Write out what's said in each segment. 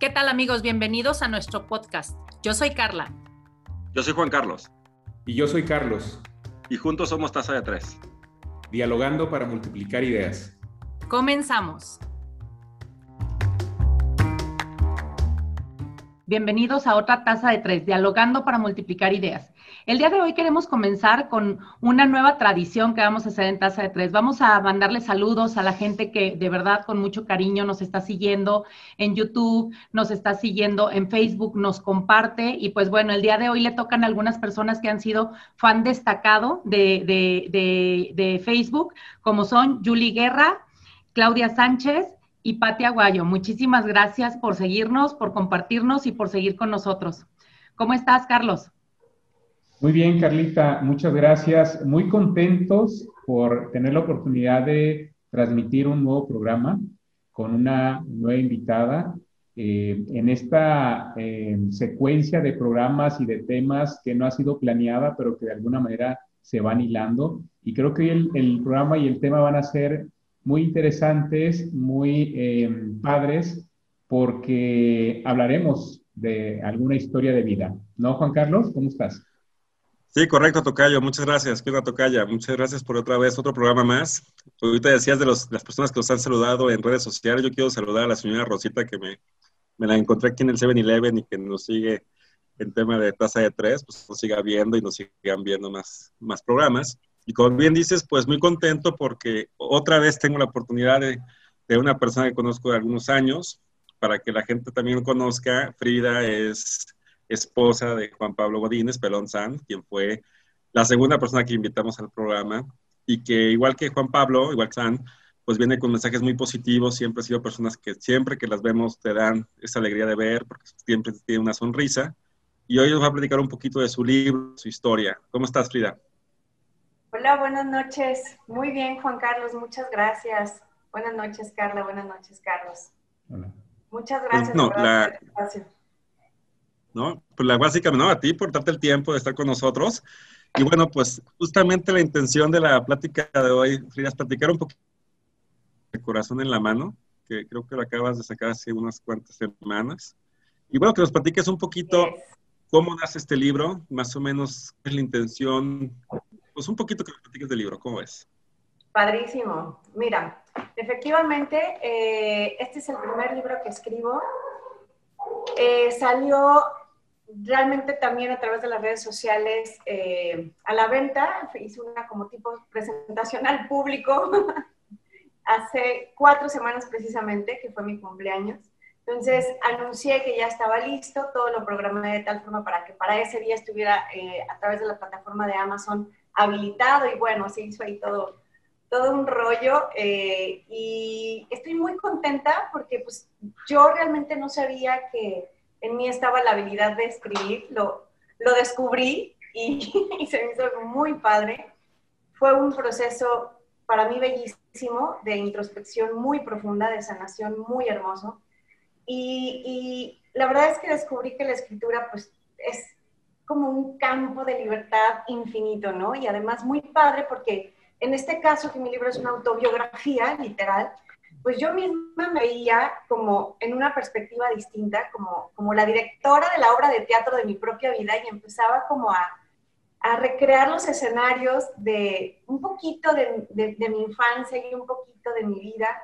¿Qué tal amigos? Bienvenidos a nuestro podcast. Yo soy Carla. Yo soy Juan Carlos. Y yo soy Carlos. Y juntos somos Taza de Tres. Dialogando para multiplicar ideas. Comenzamos. Bienvenidos a otra taza de tres, dialogando para multiplicar ideas. El día de hoy queremos comenzar con una nueva tradición que vamos a hacer en Taza de Tres. Vamos a mandarle saludos a la gente que de verdad con mucho cariño nos está siguiendo en YouTube, nos está siguiendo en Facebook, nos comparte. Y pues bueno, el día de hoy le tocan a algunas personas que han sido fan destacado de, de, de, Facebook, como son Julie Guerra, Claudia Sánchez, y Pati Aguayo. Muchísimas gracias por seguirnos, por compartirnos y por seguir con nosotros. ¿Cómo estás, Carlos? Muy bien, Carlita, muchas gracias. Muy contentos por tener la oportunidad de transmitir un nuevo programa con una nueva invitada eh, en esta eh, secuencia de programas y de temas que no ha sido planeada, pero que de alguna manera se van hilando. Y creo que el, el programa y el tema van a ser muy interesantes, muy eh, padres, porque hablaremos de alguna historia de vida. ¿No, Juan Carlos? ¿Cómo estás? Sí, correcto, Tocayo. Muchas gracias. ¿Qué onda, Tocaya? Muchas gracias por otra vez, otro programa más. Ahorita decías de los, las personas que nos han saludado en redes sociales. Yo quiero saludar a la señora Rosita que me, me la encontré aquí en el 7-Eleven y que nos sigue en tema de tasa de tres, pues nos siga viendo y nos sigan viendo más, más programas. Y como bien dices, pues muy contento porque otra vez tengo la oportunidad de, de una persona que conozco de algunos años, para que la gente también conozca. Frida es esposa de Juan Pablo Godínez, Pelón San, quien fue la segunda persona que invitamos al programa y que igual que Juan Pablo, igual que San, pues viene con mensajes muy positivos, siempre ha sido personas que siempre que las vemos te dan esa alegría de ver, porque siempre tiene una sonrisa. Y hoy nos va a platicar un poquito de su libro, su historia. ¿Cómo estás, Frida? Hola, buenas noches. Muy bien, Juan Carlos, muchas gracias. Buenas noches, Carla. Buenas noches, Carlos. Hola. Muchas pues, gracias. no, la, ¿no? Pues la básica, ¿no? A ti por darte el tiempo de estar con nosotros. Y bueno, pues justamente la intención de la plática de hoy, Frida, es platicar un poquito de corazón en la mano, que creo que lo acabas de sacar hace unas cuantas semanas. Y bueno, que nos platiques un poquito cómo nace este libro, más o menos es la intención, pues un poquito que platiques del libro, ¿cómo es? Padrísimo. Mira, efectivamente, eh, este es el primer libro que escribo. Eh, salió realmente también a través de las redes sociales eh, a la venta. Hice una como tipo presentación al público hace cuatro semanas precisamente, que fue mi cumpleaños. Entonces anuncié que ya estaba listo, todo lo programé de tal forma para que para ese día estuviera a través de la plataforma de Amazon habilitado y bueno, se hizo ahí todo, todo un rollo eh, y estoy muy contenta porque pues yo realmente no sabía que en mí estaba la habilidad de escribir, lo, lo descubrí y, se me hizo muy padre. Fue un proceso para mí bellísimo, de introspección muy profunda, de sanación muy hermoso. Y, y, la verdad es que descubrí que la escritura pues es como un campo de libertad infinito, ¿no? Y además muy padre porque en este caso, que mi libro es una autobiografía literal, pues yo misma me veía como en una perspectiva distinta, como, como la directora de la obra de teatro de mi propia vida y empezaba como a, a recrear los escenarios de un poquito de, de, mi infancia y un poquito de mi vida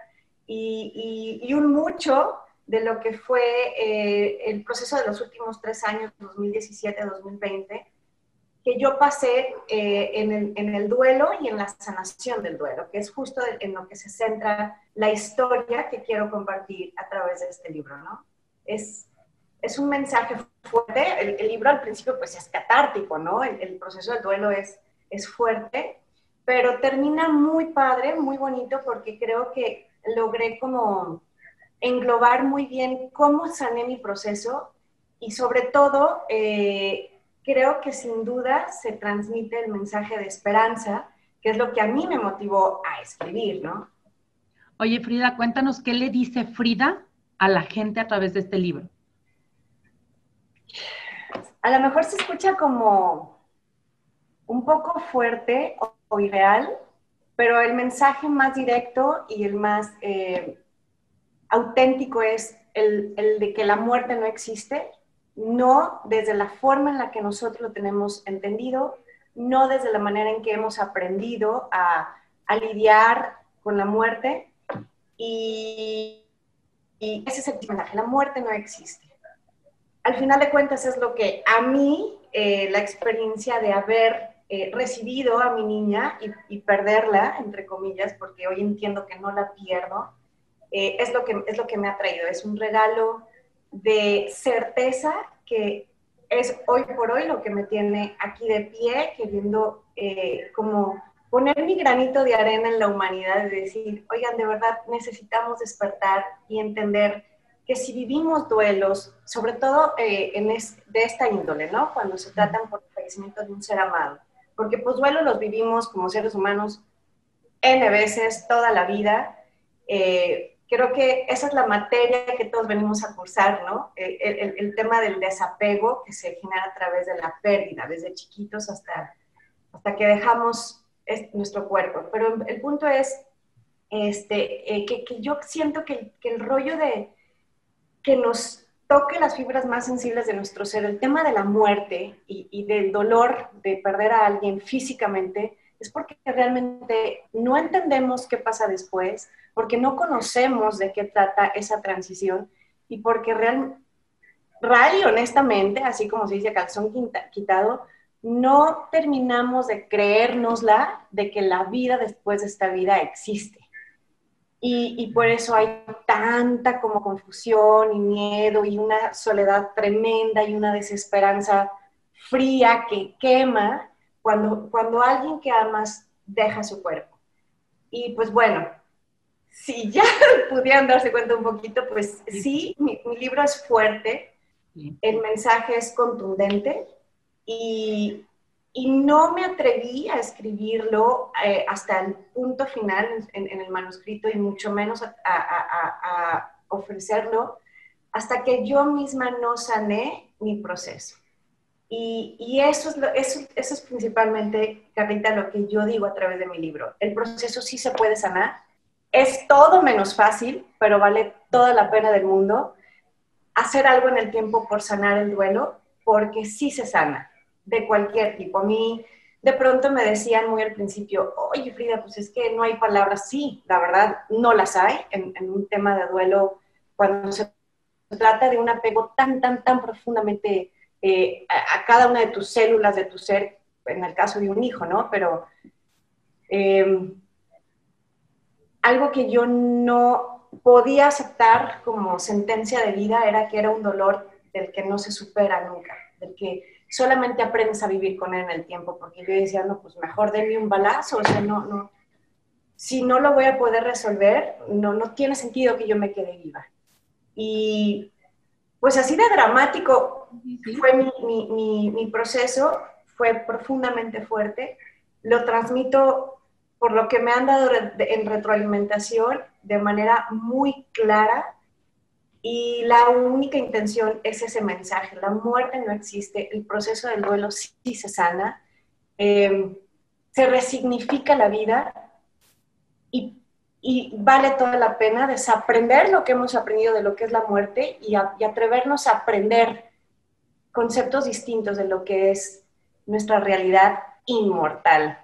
y, y, y un mucho de lo que fue eh, el proceso de los últimos tres años, 2017-2020 que yo pasé eh, en, el, en, el, duelo y en la sanación del duelo, que es justo en lo que se centra la historia que quiero compartir a través de este libro, ¿no? Es, es un mensaje fuerte, el, libro al principio pues es catártico, ¿no? El, el, proceso del duelo es, es fuerte, pero termina muy padre, muy bonito, porque creo que logré como englobar muy bien cómo sané mi proceso y sobre todo... Eh, creo que sin duda se transmite el mensaje de esperanza, que es lo que a mí me motivó a escribir, ¿no? Oye, Frida, cuéntanos qué le dice Frida a la gente a través de este libro. A lo mejor se escucha como un poco fuerte o, irreal, pero el mensaje más directo y el más, eh, auténtico es el, el, de que la muerte no existe, no desde la forma en la que nosotros lo tenemos entendido, no desde la manera en que hemos aprendido a, a lidiar con la muerte. Y, y ese es el mensaje, la muerte no existe. Al final de cuentas es lo que a mí, eh, la experiencia de haber eh, recibido a mi niña y, perderla, entre comillas, porque hoy entiendo que no la pierdo, eh, es, lo que, es lo que me ha traído. Es un regalo de certeza que es hoy por hoy lo que me tiene aquí de pie, queriendo eh, como poner mi granito de arena en la humanidad y decir, oigan, de verdad necesitamos despertar y entender que si vivimos duelos, sobre todo en de esta índole, ¿no? Cuando se tratan por el fallecimiento de un ser amado, porque pues duelo los vivimos como seres humanos N veces toda la vida. Eh, creo que esa es la materia que todos venimos a cursar, ¿no? El, el, tema del desapego que se genera a través de la pérdida, desde chiquitos hasta, hasta que dejamos nuestro cuerpo. Pero el punto es este, eh, que, que, yo siento que, que el rollo de que nos toque las fibras más sensibles de nuestro ser, el tema de la muerte y, del dolor de perder a alguien físicamente, es porque realmente no entendemos qué pasa después, porque no conocemos de qué trata esa transición y porque real, real y honestamente, así como se dice calzón quitado, no terminamos de creérnosla de que la vida después de esta vida existe. Y, por eso hay tanta como confusión y miedo y una soledad tremenda y una desesperanza fría que quema cuando, cuando alguien que amas deja su cuerpo. Y pues bueno, si ya pudieran darse cuenta un poquito, pues sí, mi, mi libro es fuerte, el mensaje es contundente y, y no me atreví a escribirlo eh, hasta el punto final en, el manuscrito y mucho menos a, ofrecerlo hasta que yo misma no sané mi proceso. Y, eso, es eso, eso, es principalmente, Carlita, lo que yo digo a través de mi libro. El proceso sí se puede sanar. Es todo menos fácil, pero vale toda la pena del mundo hacer algo en el tiempo por sanar el duelo, porque sí se sana de cualquier tipo. A mí de pronto me decían muy al principio, oye Frida, pues es que no hay palabras. Sí, la verdad, no las hay en, un tema de duelo cuando se trata de un apego tan, tan, tan profundamente eh, a, cada una de tus células de tu ser, en el caso de un hijo, ¿no? Pero em, algo que yo no podía aceptar como sentencia de vida era que era un dolor del que no se supera nunca, del que solamente aprendes a vivir con él en el tiempo, porque yo decía, no, pues mejor denme un balazo, o sea, no, no, si no lo voy a poder resolver, no, no tiene sentido que yo me quede viva. Y pues así de dramático fue mi, mi, mi, proceso, fue profundamente fuerte, lo transmito por lo que me han dado en retroalimentación de manera muy clara y la única intención es ese mensaje. La muerte no existe, el proceso del duelo sí se sana, eh, se resignifica la vida y, vale toda la pena desaprender lo que hemos aprendido de lo que es la muerte y atrevernos a aprender conceptos distintos de lo que es nuestra realidad inmortal.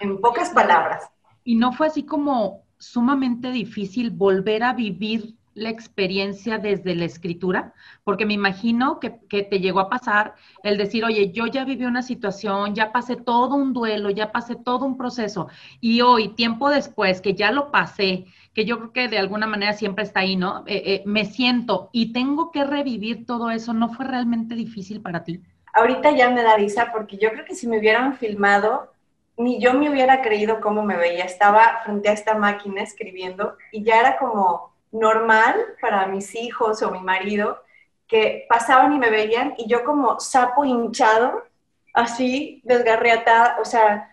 En pocas palabras. Y no fue así como sumamente difícil volver a vivir la experiencia desde la escritura? Porque me imagino que, te llegó a pasar el decir, oye, yo ya viví una situación, ya pasé todo un duelo, ya pasé todo un proceso, y hoy, tiempo después, que ya lo pasé, que yo creo que de alguna manera siempre está ahí, ¿no? Eh, eh, me siento y tengo que revivir todo eso, ¿no fue realmente difícil para ti? Ahorita ya me da risa porque yo creo que si me hubieran filmado, ni yo me hubiera creído cómo me veía. Estaba frente a esta máquina escribiendo y ya era como, normal para mis hijos o mi marido, que pasaban y me veían y yo como sapo hinchado, así, desgarriatada, o sea,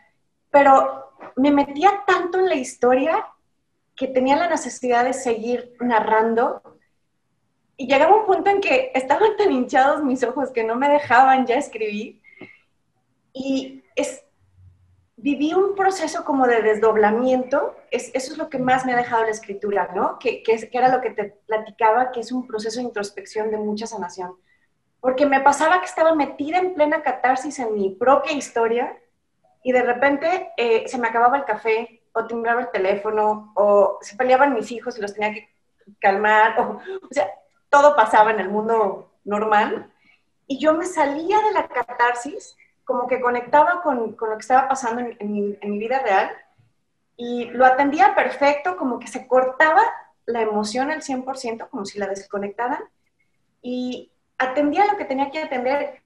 pero me metía tanto en la historia que tenía la necesidad de seguir narrando y llegaba un punto en que estaban tan hinchados mis ojos que no me dejaban ya escribir y es viví un proceso como de desdoblamiento, es, eso es lo que más me ha dejado la escritura, ¿no? Que, que, que, era lo que te platicaba, que es un proceso de introspección de mucha sanación. Porque me pasaba que estaba metida en plena catarsis en mi propia historia y de repente eh, se me acababa el café o timbraba el teléfono o se peleaban mis hijos y los tenía que calmar, o, o sea, todo pasaba en el mundo normal y yo me salía de la catarsis como que conectaba con, con lo que estaba pasando en, mi, vida real y lo atendía perfecto, como que se cortaba la emoción al 100%, como si la desconectaran, y atendía lo que tenía que atender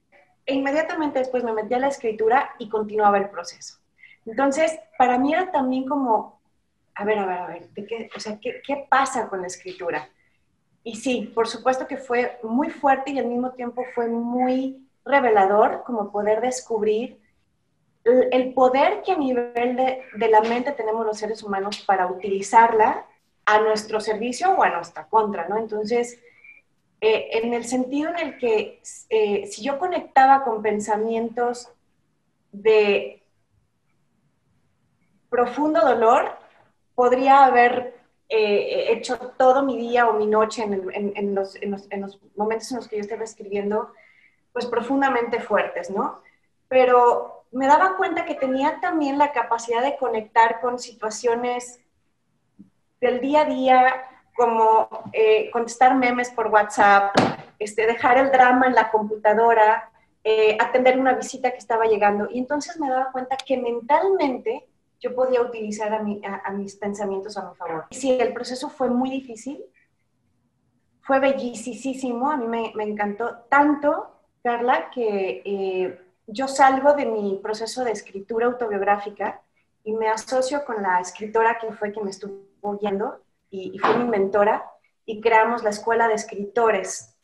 e inmediatamente después me metía a la escritura y continuaba el proceso. Entonces, para mí era también como, a ver, a ver, a ver, ¿de qué, o sea, ¿qué, ¿qué pasa con la escritura? Y sí, por supuesto que fue muy fuerte y al mismo tiempo fue muy revelador como poder descubrir el poder que a nivel de, la mente tenemos los seres humanos para utilizarla a nuestro servicio o a nuestra contra, ¿no? Entonces, eh, en el sentido en el que eh, si yo conectaba con pensamientos de profundo dolor, podría haber eh, hecho todo mi día o mi noche en, los, en, los momentos en los que yo estaba escribiendo pues profundamente fuertes, ¿no? Pero me daba cuenta que tenía también la capacidad de conectar con situaciones del día a día, como eh, contestar memes por WhatsApp, este, dejar el drama en la computadora, eh, atender una visita que estaba llegando. Y entonces me daba cuenta que mentalmente yo podía utilizar a, mi, a, a mis pensamientos a mi favor. Y sí, el proceso fue muy difícil, fue bellísimo, a mí me encantó tanto Carla, que eh, yo salgo de mi proceso de escritura autobiográfica y me asocio con la escritora que fue quien me estuvo guiando y, y, fue mi mentora y creamos la Escuela de Escritores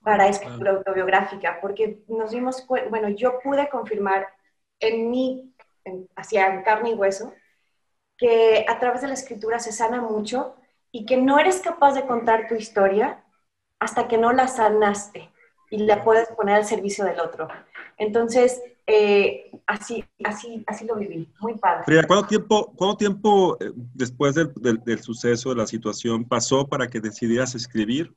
para escritura autobiográfica, porque nos dimos bueno, yo pude confirmar en mí, en, hacia carne y hueso, que a través de la escritura se sana mucho y que no eres capaz de contar tu historia hasta que no la sanaste y la puedes poner al servicio del otro. Entonces, eh, así, así, así lo viví, muy padre. Frida, ¿cuánto tiempo, cuánto tiempo eh, después del, del, del, suceso, de la situación, pasó para que decidieras escribir?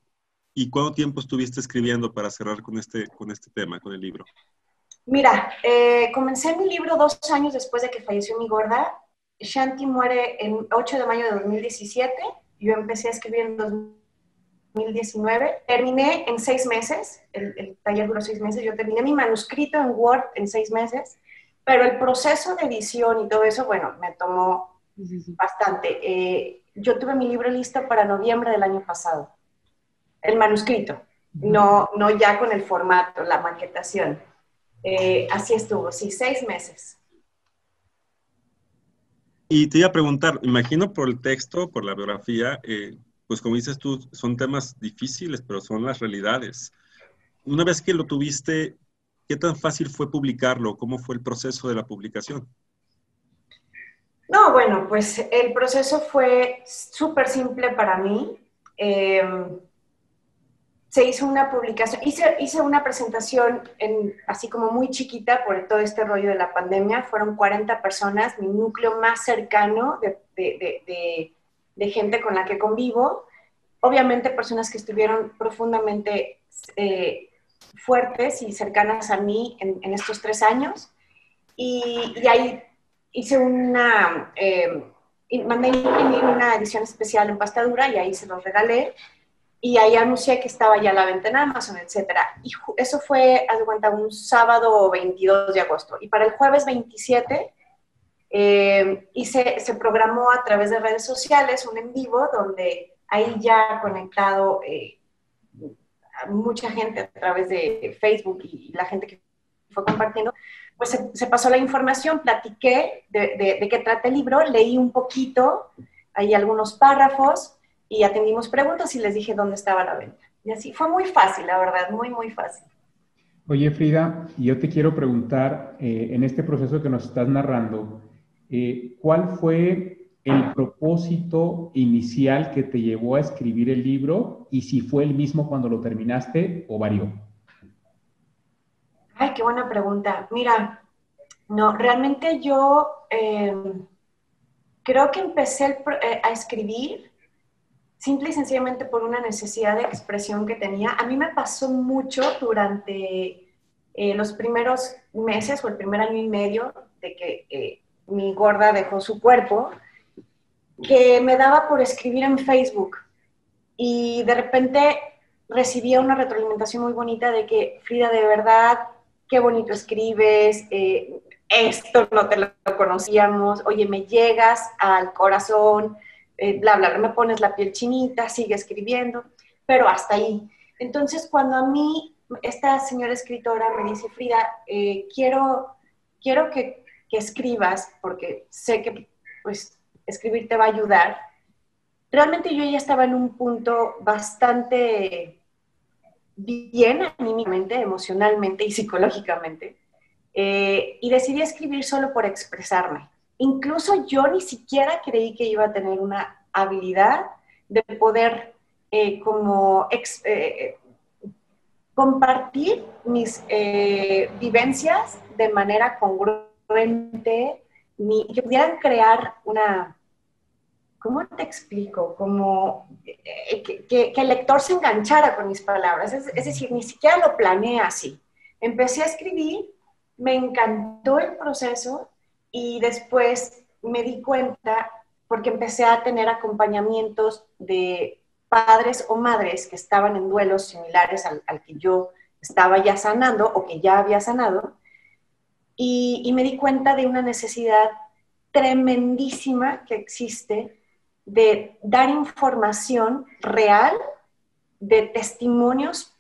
¿Y cuánto tiempo estuviste escribiendo para cerrar con este, con este tema, con el libro? Mira, eh, comencé mi libro dos años después de que falleció mi gorda. Shanti muere el 8 de mayo de 2017. Yo empecé a escribir en 2017 2019. Terminé en seis meses, el, el, taller duró seis meses, yo terminé mi manuscrito en Word en seis meses, pero el proceso de edición y todo eso, bueno, me tomó bastante. Eh, yo tuve mi libro listo para noviembre del año pasado, el manuscrito, no, no ya con el formato, la maquetación. Eh, así estuvo, sí, seis meses. Y te iba a preguntar, imagino por el texto, por la biografía, eh, pues como dices tú, son temas difíciles, pero son las realidades. Una vez que lo tuviste, ¿qué tan fácil fue publicarlo? ¿Cómo fue el proceso de la publicación? No, bueno, pues el proceso fue súper simple para mí. Eh, se hizo una publicación, hice, hice una presentación en, así como muy chiquita por todo este rollo de la pandemia. Fueron 40 personas, mi núcleo más cercano de, de, de de gente con la que convivo, obviamente personas que estuvieron profundamente eh, fuertes y cercanas a mí en, estos tres años. Y, y, ahí hice una, eh, mandé imprimir una edición especial en pastadura y ahí se los regalé. Y ahí anuncié que estaba ya a la venta en Amazon, etc. Y eso fue, haz de cuenta, un sábado 22 de agosto. Y para el jueves 27 eh, y se, se, programó a través de redes sociales un en vivo donde ahí ya conectado eh, mucha gente a través de Facebook y, la gente que fue compartiendo, pues se, se pasó la información, platiqué de, de, de, qué trata el libro, leí un poquito, hay algunos párrafos y atendimos preguntas y les dije dónde estaba la venta. Y así fue muy fácil, la verdad, muy, muy fácil. Oye, Frida, yo te quiero preguntar, eh, en este proceso que nos estás narrando, eh, ¿cuál fue el propósito inicial que te llevó a escribir el libro y si fue el mismo cuando lo terminaste o varió? Ay, qué buena pregunta. Mira, no, realmente yo em, creo que empecé eh, a escribir simple y sencillamente por una necesidad de expresión que tenía. A mí me pasó mucho durante eh, los primeros meses o el primer año y medio de que eh, mi gorda dejó su cuerpo, que me daba por escribir en Facebook y de repente recibía una retroalimentación muy bonita de que, Frida, de verdad, qué bonito escribes, eh, esto no te lo conocíamos, oye, me llegas al corazón, eh, bla, bla, me pones la piel chinita, sigue escribiendo, pero hasta ahí. Entonces, cuando a mí esta señora escritora me dice, Frida, eh, quiero, quiero que, escribas, porque sé que pues, escribir te va a ayudar, realmente yo ya estaba en un punto bastante bien anímicamente, emocionalmente y psicológicamente, eh, y decidí escribir solo por expresarme. Incluso yo ni siquiera creí que iba a tener una habilidad de poder eh, como eh, compartir mis vivencias de manera congruente, ni que pudieran crear una, ¿cómo te explico? Como que, el lector se enganchara con mis palabras. Es, es, decir, ni siquiera lo planeé así. Empecé a escribir, me encantó el proceso y después me di cuenta, porque empecé a tener acompañamientos de padres o madres que estaban en duelos similares al, que yo estaba ya sanando o que ya había sanado, y, y me di cuenta de una necesidad tremendísima que existe de dar información real de testimonios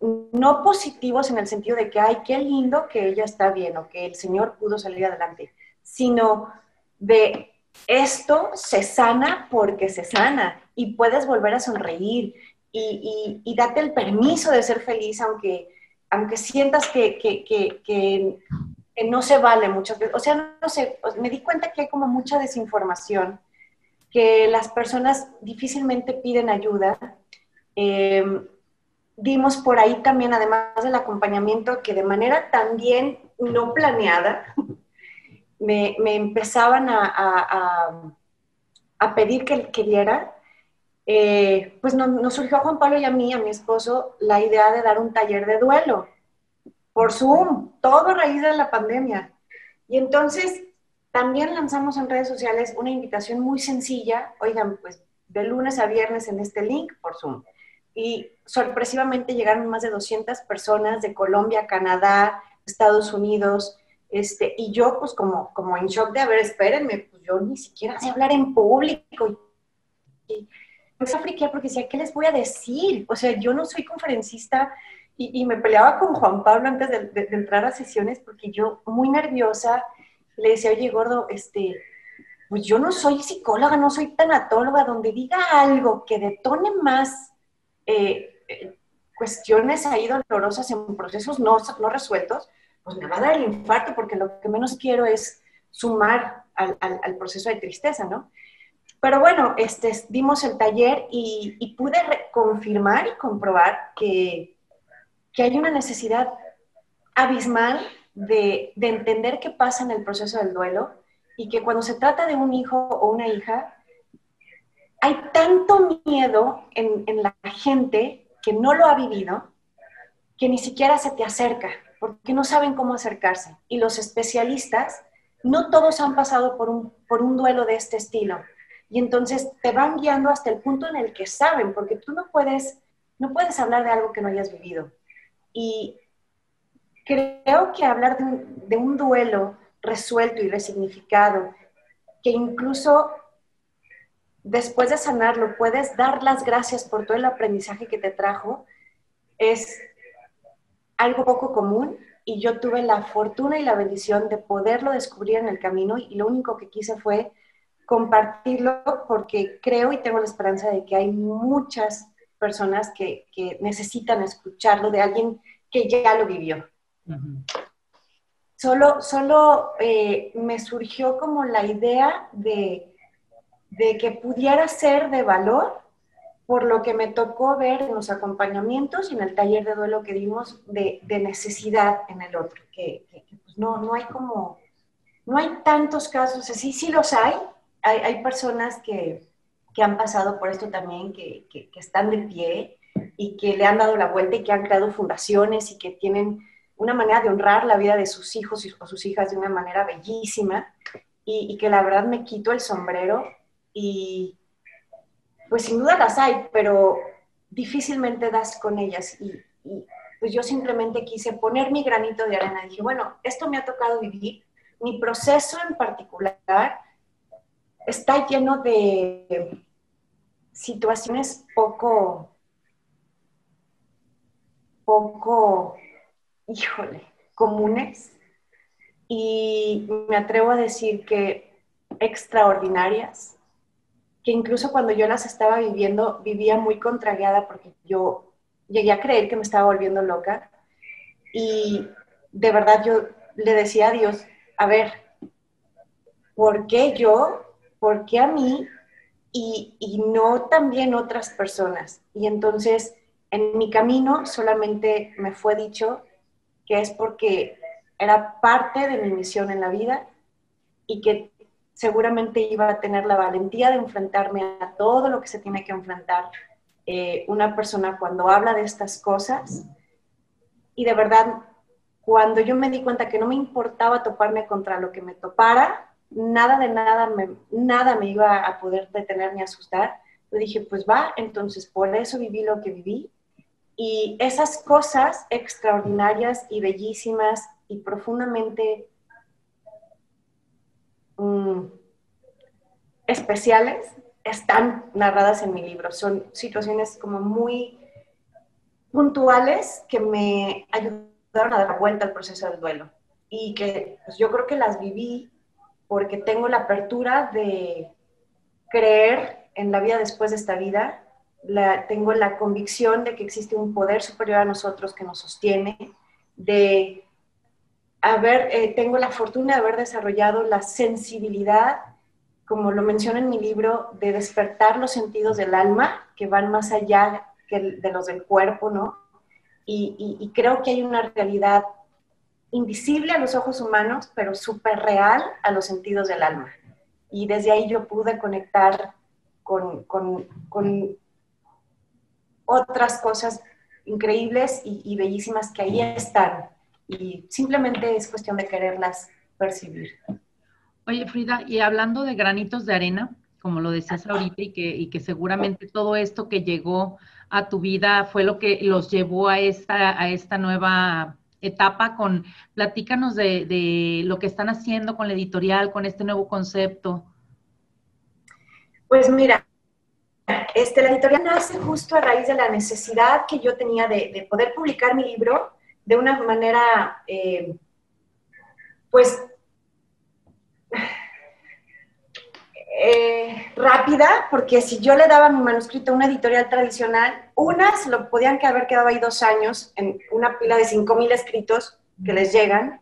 no positivos en el sentido de que, ay, qué lindo que ella está bien o que el Señor pudo salir adelante, sino de esto se sana porque se sana y puedes volver a sonreír y, y, date el permiso de ser feliz aunque, aunque sientas que, que, que, que, no se vale mucho. O sea, no sé, me di cuenta que hay como mucha desinformación, que las personas difícilmente piden ayuda. Eh, Dimos por ahí también, además del acompañamiento, que de manera también no planeada, me, empezaban a, a, pedir que quería, eh, pues nos, surgió a Juan Pablo y a mí, a mi esposo, la idea de dar un taller de duelo por Zoom, todo a raíz de la pandemia. Y entonces también lanzamos en redes sociales una invitación muy sencilla, oigan, pues de lunes a viernes en este link por Zoom y sorpresivamente llegaron más de 200 personas de Colombia, Canadá, Estados Unidos, este, y yo pues como, como en shock de, a ver, espérenme, pues yo ni siquiera sé hablar en público. Y, me afriqué porque decía, ¿qué les voy a decir? O sea, yo no soy conferencista y, me peleaba con Juan Pablo antes de, entrar a sesiones porque yo muy nerviosa le decía, oye, gordo, este, pues yo no soy psicóloga, no soy tanatóloga, donde diga algo que detone más eh, cuestiones ahí dolorosas en procesos no, no resueltos, pues me va a dar el infarto porque lo que menos quiero es sumar al, al, proceso de tristeza, ¿no? Pero bueno, este, dimos el taller y, y pude confirmar y comprobar que, que, hay una necesidad abismal de, de, entender qué pasa en el proceso del duelo y que cuando se trata de un hijo o una hija, hay tanto miedo en, la gente que no lo ha vivido que ni siquiera se te acerca porque no saben cómo acercarse. Y los especialistas, no todos han pasado por un, por un duelo de este estilo. Y entonces te van guiando hasta el punto en el que saben, porque tú no puedes, no puedes hablar de algo que no hayas vivido. Y creo que hablar de un, duelo resuelto y resignificado, que incluso después de sanarlo puedes dar las gracias por todo el aprendizaje que te trajo, es algo poco común y yo tuve la fortuna y la bendición de poderlo descubrir en el camino y lo único que quise fue compartirlo porque creo y tengo la esperanza de que hay muchas personas que, necesitan escucharlo de alguien que ya lo vivió. Solo, solo eh, me surgió como la idea de de que pudiera ser de valor por lo que me tocó ver en los acompañamientos y en el taller de duelo que dimos de, necesidad en el otro, que, pues no, no hay como, no hay tantos casos sí sí los hay. Hay, hay personas que, que, han pasado por esto también, que, que, que están de pie y que le han dado la vuelta y que han creado fundaciones y que tienen una manera de honrar la vida de sus hijos o sus hijas de una manera bellísima. Y, y, que la verdad me quito el sombrero y pues sin duda las hay, pero difícilmente das con ellas. Y, y pues yo simplemente quise poner mi granito de arena. Dije, bueno, esto me ha tocado vivir, mi proceso en particular está lleno de situaciones poco, poco, híjole, comunes y me atrevo a decir que extraordinarias, que incluso cuando yo las estaba viviendo vivía muy contrariada porque yo llegué a creer que me estaba volviendo loca y de verdad yo le decía a Dios, a ver, ¿por qué yo? ¿Por qué a mí? Y, no también otras personas. Y entonces en mi camino solamente me fue dicho que es porque era parte de mi misión en la vida y que seguramente iba a tener la valentía de enfrentarme a todo lo que se tiene que enfrentar eh, una persona cuando habla de estas cosas. Y de verdad, cuando yo me di cuenta que no me importaba toparme contra lo que me topara, nada de nada me, nada me iba a poder detener ni asustar, yo dije, pues va, entonces por eso viví lo que viví. Y esas cosas extraordinarias y bellísimas y profundamente mm, especiales están narradas en mi libro. Son situaciones como muy puntuales que me ayudaron a dar vuelta al proceso del duelo y que pues, yo creo que las viví porque tengo la apertura de creer en la vida después de esta vida, tengo la convicción de que existe un poder superior a nosotros que nos sostiene, de haber, eh, tengo la fortuna de haber desarrollado la sensibilidad como lo menciono en mi libro, de despertar los sentidos del alma, que van más allá que de los del cuerpo, ¿no? Y, creo que hay una realidad invisible a los ojos humanos, pero súper real a los sentidos del alma. Y desde ahí yo pude conectar con, con, con otras cosas increíbles y, y bellísimas que ahí están. Y simplemente es cuestión de quererlas percibir. Oye, Frida, y hablando de granitos de arena, como lo decías ahorita, y que, y que seguramente todo esto que llegó a tu vida fue lo que los llevó a esta, a esta nueva etapa con, platícanos de, de lo que están haciendo con la editorial, con este nuevo concepto. Pues mira, este, la editorial nace justo a raíz de la necesidad que yo tenía de, de poder publicar mi libro de una manera, eh, pues, eh, rápida, porque si yo le daba mi manuscrito a una editorial tradicional, unas lo podían haber quedado ahí dos años en una pila de 5.000 escritos que les llegan.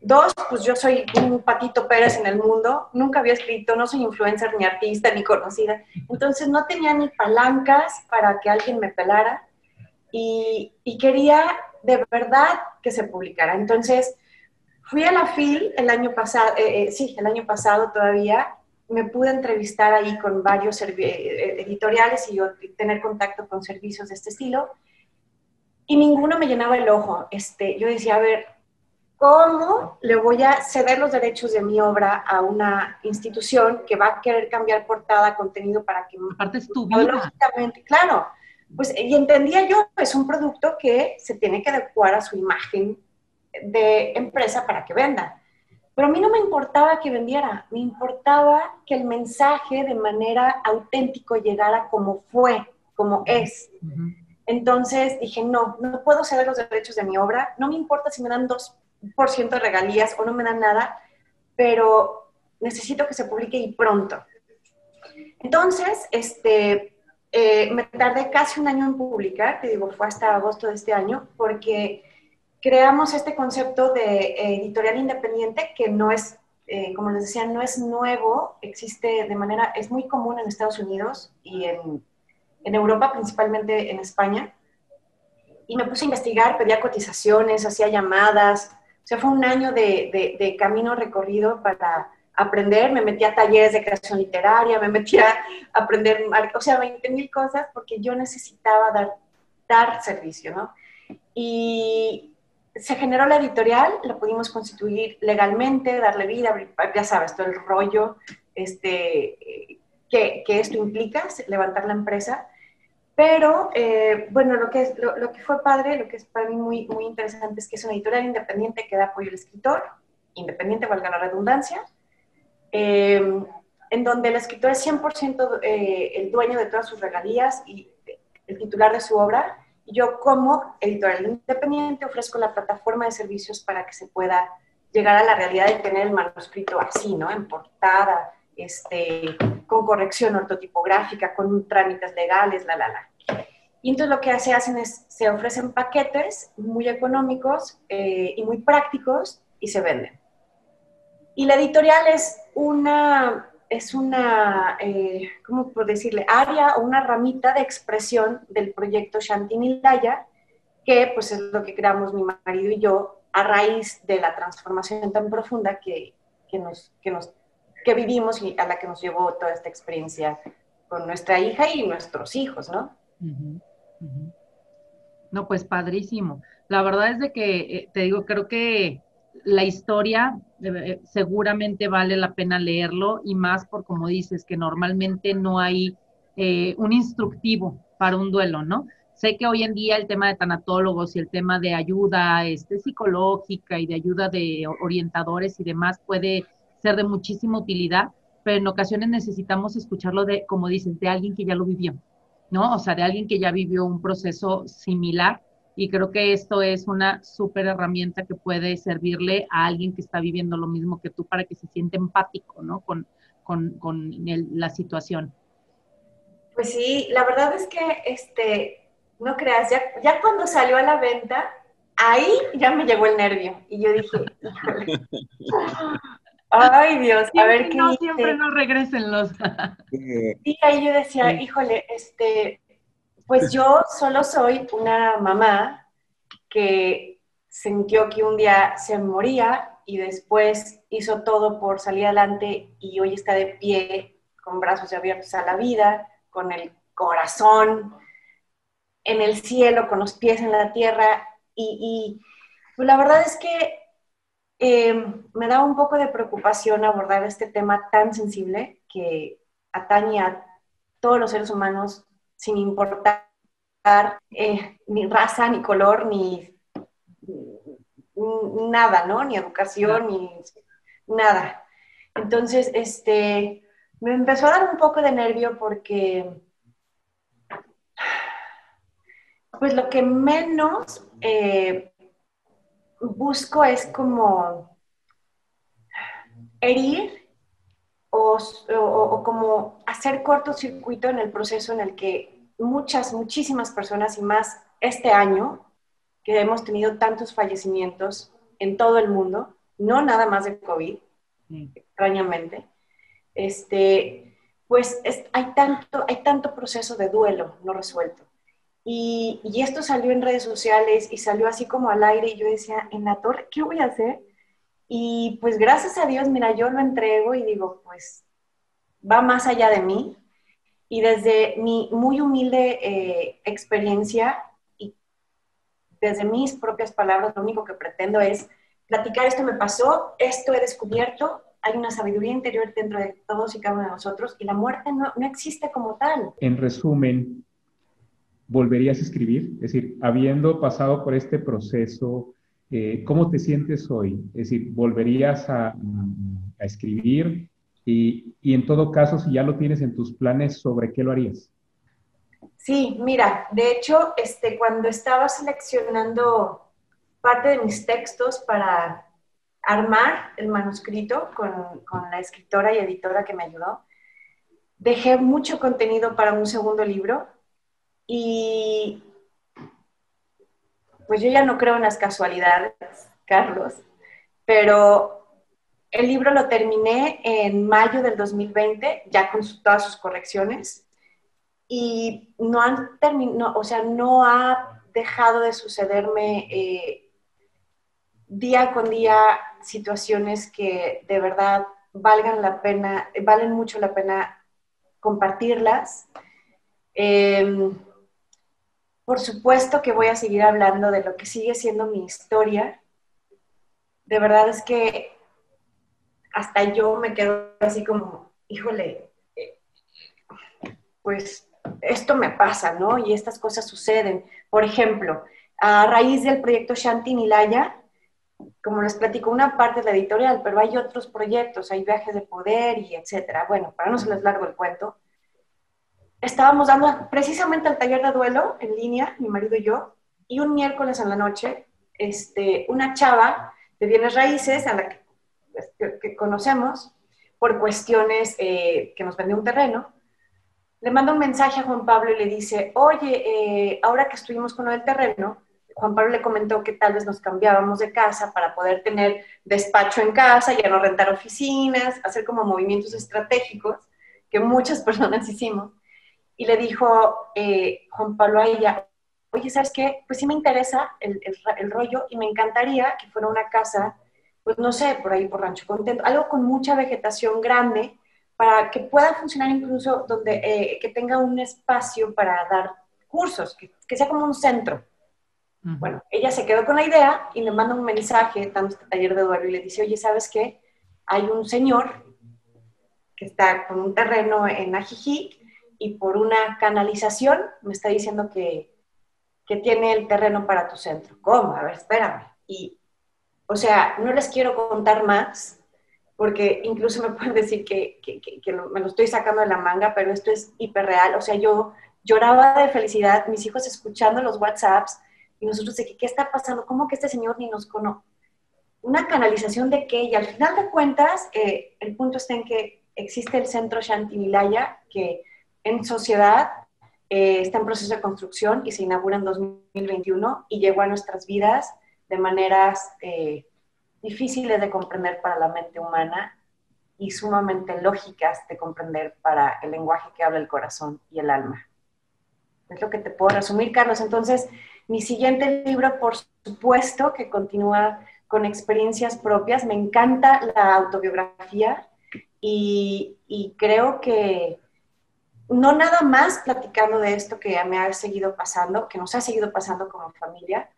Dos, pues yo soy un patito Pérez en el mundo, nunca había escrito, no soy influencer, ni artista, ni conocida. Entonces no tenía ni palancas para que alguien me pelara y, y quería de verdad que se publicara. Entonces, Fui a la FIL el año pasado, eh, eh, sí, el año pasado todavía, me pude entrevistar ahí con varios eh, editoriales y yo tener contacto con servicios de este estilo, y ninguno me llenaba el ojo. Este, yo decía, a ver, ¿cómo le voy a ceder los derechos de mi obra a una institución que va a querer cambiar portada, contenido para que... Aparte es tu vida. Claro, pues, y entendía yo, es un producto que se tiene que adecuar a su imagen de empresa para que venda. Pero a mí no me importaba que vendiera, me importaba que el mensaje de manera auténtico llegara como fue, como es. Entonces dije, no, no puedo ceder los derechos de mi obra, no me importa si me dan 2% de regalías o no me dan nada, pero necesito que se publique y pronto. Entonces, este, eh, me tardé casi un año en publicar, te digo, fue hasta agosto de este año, porque creamos este concepto de eh, editorial independiente que no es, eh, como les decía, no es nuevo, existe de manera, es muy común en Estados Unidos y en, en Europa, principalmente en España. Y me puse a investigar, pedía cotizaciones, hacía llamadas, sea, fue un año de, de, camino recorrido para aprender, me metí a talleres de creación literaria, me metí a aprender, o sea, 20 mil cosas porque yo necesitaba dar, dar servicio, ¿no? Y se generó la editorial, la pudimos constituir legalmente, darle vida, ya sabes, todo el rollo este, que, que esto implica, levantar la empresa. Pero, eh, bueno, lo que, es, lo, que fue padre, lo que es para mí muy, muy interesante es que es una editorial independiente que da apoyo al escritor, independiente, valga la redundancia, eh, en donde el escritor es 100% eh, el dueño de todas sus regalías y el titular de su obra, yo como editorial independiente ofrezco la plataforma de servicios para que se pueda llegar a la realidad de tener el manuscrito así, ¿no? En portada, este, con corrección ortotipográfica, con trámites legales, la, la, la. Y entonces lo que se hacen es, se ofrecen paquetes muy económicos eh, y muy prácticos y se venden. Y la editorial es una es una, eh, ¿cómo puedo decirle? Área o una ramita de expresión del proyecto Shantinilaya, que pues es lo que creamos mi marido y yo a raíz de la transformación tan profunda que, que nos, que, nos, que vivimos y a la que nos llevó toda esta experiencia con nuestra hija y nuestros hijos, ¿no? No, pues padrísimo. La verdad es de que, eh, te digo, creo que la historia eh, seguramente vale la pena leerlo y más por como dices que normalmente no hay eh, un instructivo para un duelo, ¿no? Sé que hoy en día el tema de tanatólogos y el tema de ayuda este, psicológica y de ayuda de orientadores y demás puede ser de muchísima utilidad, pero en ocasiones necesitamos escucharlo de, como dices, de alguien que ya lo vivió, ¿no? O sea, de alguien que ya vivió un proceso similar y creo que esto es una súper herramienta que puede servirle a alguien que está viviendo lo mismo que tú para que se siente empático, ¿no? Con, con, con la situación. Pues sí, la verdad es que, este, no creas, ya, ya cuando salió a la venta, ahí ya me llegó el nervio. Y yo dije, ay Dios, a ver qué. No, siempre no regresen los. y ahí yo decía, híjole, este, pues yo solo soy una mamá que sintió que un día se moría y después hizo todo por salir adelante y hoy está de pie con brazos abiertos a la vida, con el corazón en el cielo, con los pies en la tierra. Y, pues la verdad es que eh, me da un poco de preocupación abordar este tema tan sensible que atañe a todos los seres humanos sin importar eh, ni raza, ni color, ni, nada, ¿no? Ni educación, ni nada. Entonces, este, me empezó a dar un poco de nervio porque, pues lo que menos eh, busco es como herir o, como hacer cortocircuito en el proceso en el que muchas, muchísimas personas y más este año que hemos tenido tantos fallecimientos en todo el mundo, no nada más de COVID, extrañamente, este, pues hay, tanto, hay tanto proceso de duelo no resuelto. Y, y, esto salió en redes sociales y salió así como al aire y yo decía, en la torre, ¿qué voy a hacer? Y pues gracias a Dios, mira, yo lo entrego y digo, pues va más allá de mí. Y desde mi muy humilde eh, experiencia y desde mis propias palabras, lo único que pretendo es platicar esto me pasó, esto he descubierto, hay una sabiduría interior dentro de todos y cada uno de nosotros y la muerte no, no existe como tal. En resumen, ¿volverías a escribir? Es decir, habiendo pasado por este proceso, eh, ¿cómo te sientes hoy? Es decir, ¿volverías a, a escribir? Y, en todo caso, si ya lo tienes en tus planes, ¿sobre qué lo harías? Sí, mira, de hecho, este, cuando estaba seleccionando parte de mis textos para armar el manuscrito con, con, la escritora y editora que me ayudó, dejé mucho contenido para un segundo libro y pues yo ya no creo en las casualidades, Carlos, pero el libro lo terminé en mayo del 2020, ya con todas sus correcciones, y no han terminado, o sea, no ha dejado de sucederme eh, día con día situaciones que de verdad valgan la pena, valen mucho la pena compartirlas. Em, por supuesto que voy a seguir hablando de lo que sigue siendo mi historia. De verdad es que hasta yo me quedo así como, híjole, pues esto me pasa, ¿no? Y estas cosas suceden. Por ejemplo, a raíz del proyecto Shanti Nilaya, como les platico, una parte de la editorial, pero hay otros proyectos, hay viajes de poder y etcétera. Bueno, para no se les largo el cuento, estábamos dando precisamente el taller de duelo en línea, mi marido y yo, y un miércoles en la noche, este, una chava de bienes raíces a la que, pues, conocemos por cuestiones eh, que nos vendió un terreno, le manda un mensaje a Juan Pablo y le dice, oye, eh, ahora que estuvimos con el terreno, Juan Pablo le comentó que tal vez nos cambiábamos de casa para poder tener despacho en casa, ya no rentar oficinas, hacer como movimientos estratégicos que muchas personas hicimos. Y le dijo eh, Juan Pablo a ella, oye, ¿sabes qué? Pues sí me interesa el, el, rollo y me encantaría que fuera una casa, pues no sé, por ahí por Rancho Contento, algo con mucha vegetación grande para que pueda funcionar incluso donde, eh, que tenga un espacio para dar cursos, que, que sea como un centro. Bueno, ella se quedó con la idea y me manda un mensaje, dando este taller de duelo, y le dice, oye, ¿sabes qué? Hay un señor que está con un terreno en Ajijic y por una canalización me está diciendo que, que tiene el terreno para tu centro. ¿Cómo? A ver, espérame. Y, o sea, no les quiero contar más, porque incluso me pueden decir que, que, que, me lo estoy sacando de la manga, pero esto es hiperreal. O sea, yo lloraba de felicidad, mis hijos escuchando los WhatsApps, y nosotros de que, ¿qué está pasando? ¿Cómo que este señor ni nos conoce? Una canalización de qué? Y al final de cuentas, eh, el punto está en que existe el centro Shanti que en sociedad eh, está en proceso de construcción y se inaugura en 2021 y llegó a nuestras vidas de maneras eh, difíciles de comprender para la mente humana y sumamente lógicas de comprender para el lenguaje que habla el corazón y el alma. Es lo que te puedo resumir, Carlos. Entonces, mi siguiente libro, por supuesto, que continúa con experiencias propias. Me encanta la autobiografía y, creo que no nada más platicando de esto que me ha seguido pasando, que nos ha seguido pasando como familia,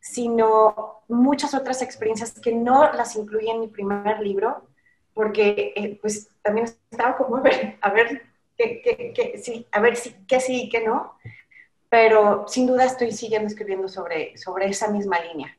sino muchas otras experiencias que no las incluí en mi primer libro, porque eh, pues también estaba como a ver, a ver qué, sí, a ver si, qué sí y qué no pero sin duda estoy siguiendo escribiendo sobre, sobre esa misma línea.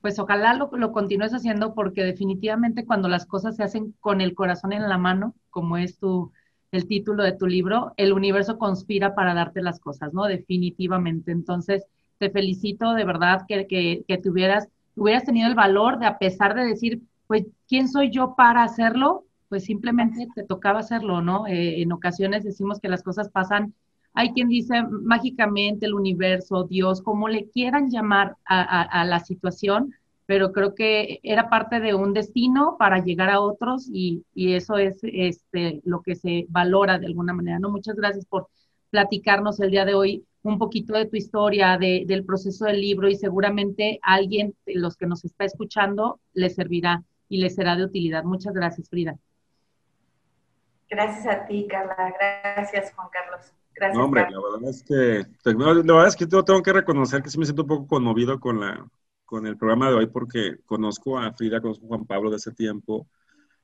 Pues ojalá lo, lo continúes haciendo porque definitivamente cuando las cosas se hacen con el corazón en la mano, como es tu, el título de tu libro, el universo conspira para darte las cosas, ¿no? Definitivamente. Entonces, te felicito de verdad que, que, que tuvieras, hubieras tenido el valor de, a pesar de decir, pues, ¿quién soy yo para hacerlo? Pues simplemente te tocaba hacerlo, ¿no? Eh, en ocasiones decimos que las cosas pasan hay quien dice mágicamente el universo, Dios, como le quieran llamar a, la situación, pero creo que era parte de un destino para llegar a otros y, eso es este, lo que se valora de alguna manera. ¿no? Muchas gracias por platicarnos el día de hoy un poquito de tu historia, del proceso del libro y seguramente a alguien de los que nos está escuchando le servirá y le será de utilidad. Muchas gracias, Frida. Gracias a ti, Carla. Gracias, Juan Carlos. Gracias. No, hombre, la verdad es que, la verdad es que yo tengo que reconocer que sí me siento un poco conmovido con, la, con el programa de hoy porque conozco a Frida, conozco a Juan Pablo de ese tiempo.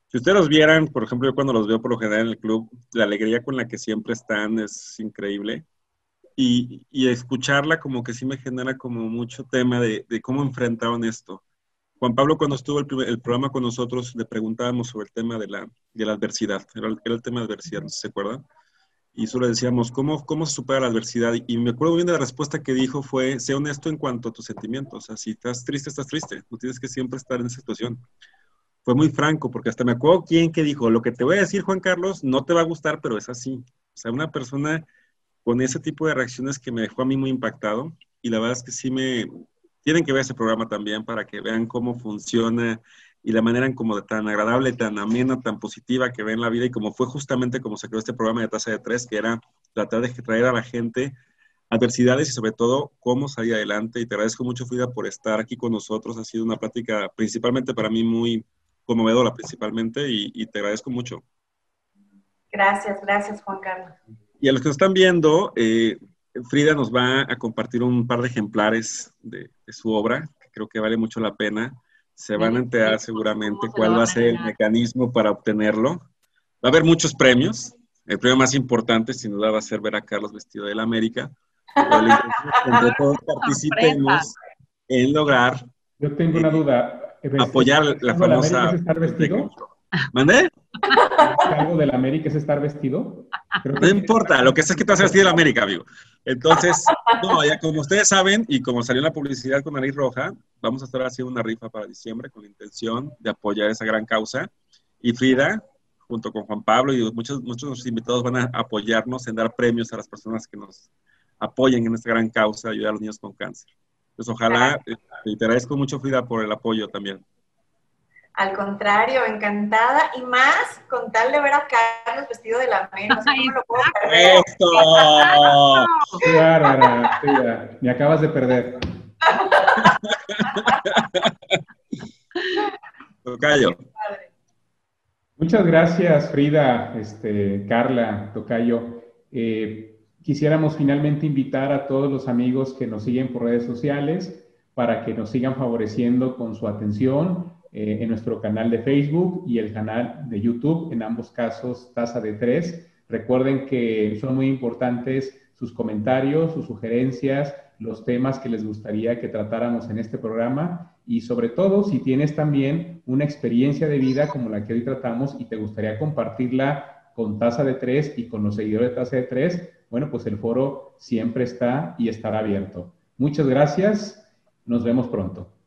Si ustedes los vieran, por ejemplo, yo cuando los veo por lo general en el club, la alegría con la que siempre están es increíble. Y, y escucharla como que sí me genera como mucho tema de, de cómo enfrentaron esto. Juan Pablo, cuando estuvo el, el, programa con nosotros, le preguntábamos sobre el tema de la, de la adversidad. Era el, era el tema de adversidad, ¿se acuerdan? Y solo decíamos, ¿cómo, ¿cómo se supera la adversidad? Y me acuerdo bien de la respuesta que dijo fue, sé honesto en cuanto a tus sentimientos. O sea, si estás triste, estás triste. No tienes que siempre estar en esa situación. Fue muy franco, porque hasta me acuerdo quién que dijo, lo que te voy a decir, Juan Carlos, no te va a gustar, pero es así. O sea, una persona con ese tipo de reacciones que me dejó a mí muy impactado. Y la verdad es que sí me... Tienen que ver ese programa también para que vean cómo funciona y la manera en como tan agradable, tan amena, tan positiva que ven la vida y como fue justamente como se creó este programa de tasa de tres, que era tratar de traer a la gente adversidades y sobre todo cómo salir adelante. Y te agradezco mucho, Frida, por estar aquí con nosotros. Ha sido una plática principalmente para mí muy conmovedora, principalmente, y, te agradezco mucho. Gracias, gracias, Juan Carlos. Y a los que nos están viendo, eh, Frida nos va a compartir un par de ejemplares de, su obra, que creo que vale mucho la pena. Se van a enterar seguramente cuál va a ser el mecanismo para obtenerlo. Va a haber muchos premios. El premio más importante, sin duda, va a ser ver a Carlos vestido de la América. Entre todos participemos en lograr. Yo tengo una duda. Apoyar la famosa. ¿Es estar vestido? ¿Mandé? ¿Algo de la América es estar vestido? no importa, lo que sé es que te vas a vestir de la América, amigo. Entonces, no, ya como ustedes saben, y como salió en la publicidad con Nariz Roja, vamos a estar haciendo una rifa para diciembre con la intención de apoyar esa gran causa. Y Frida, junto con Juan Pablo y muchos, muchos de nuestros invitados van a apoyarnos en dar premios a las personas que nos apoyen en esta gran causa de ayudar a los niños con cáncer. Pues ojalá, eh, te agradezco mucho Frida por el apoyo también. Al contrario, encantada y más con tal de ver a Carlos vestido de la mena. No sé lo puedo perder. ¡Esto! Qué bárbara, me acabas de perder. Tocayo. Muchas gracias, Frida, este, Carla, Tocayo. Eh, quisiéramos finalmente invitar a todos los amigos que nos siguen por redes sociales para que nos sigan favoreciendo con su atención eh, en nuestro canal de Facebook y el canal de YouTube, en ambos casos tasa de tres. Recuerden que son muy importantes sus comentarios, sus sugerencias, los temas que les gustaría que tratáramos en este programa y sobre todo si tienes también una experiencia de vida como la que hoy tratamos y te gustaría compartirla con tasa de tres y con los seguidores de tasa de tres, bueno, pues el foro siempre está y estará abierto. Muchas gracias. Nos vemos pronto.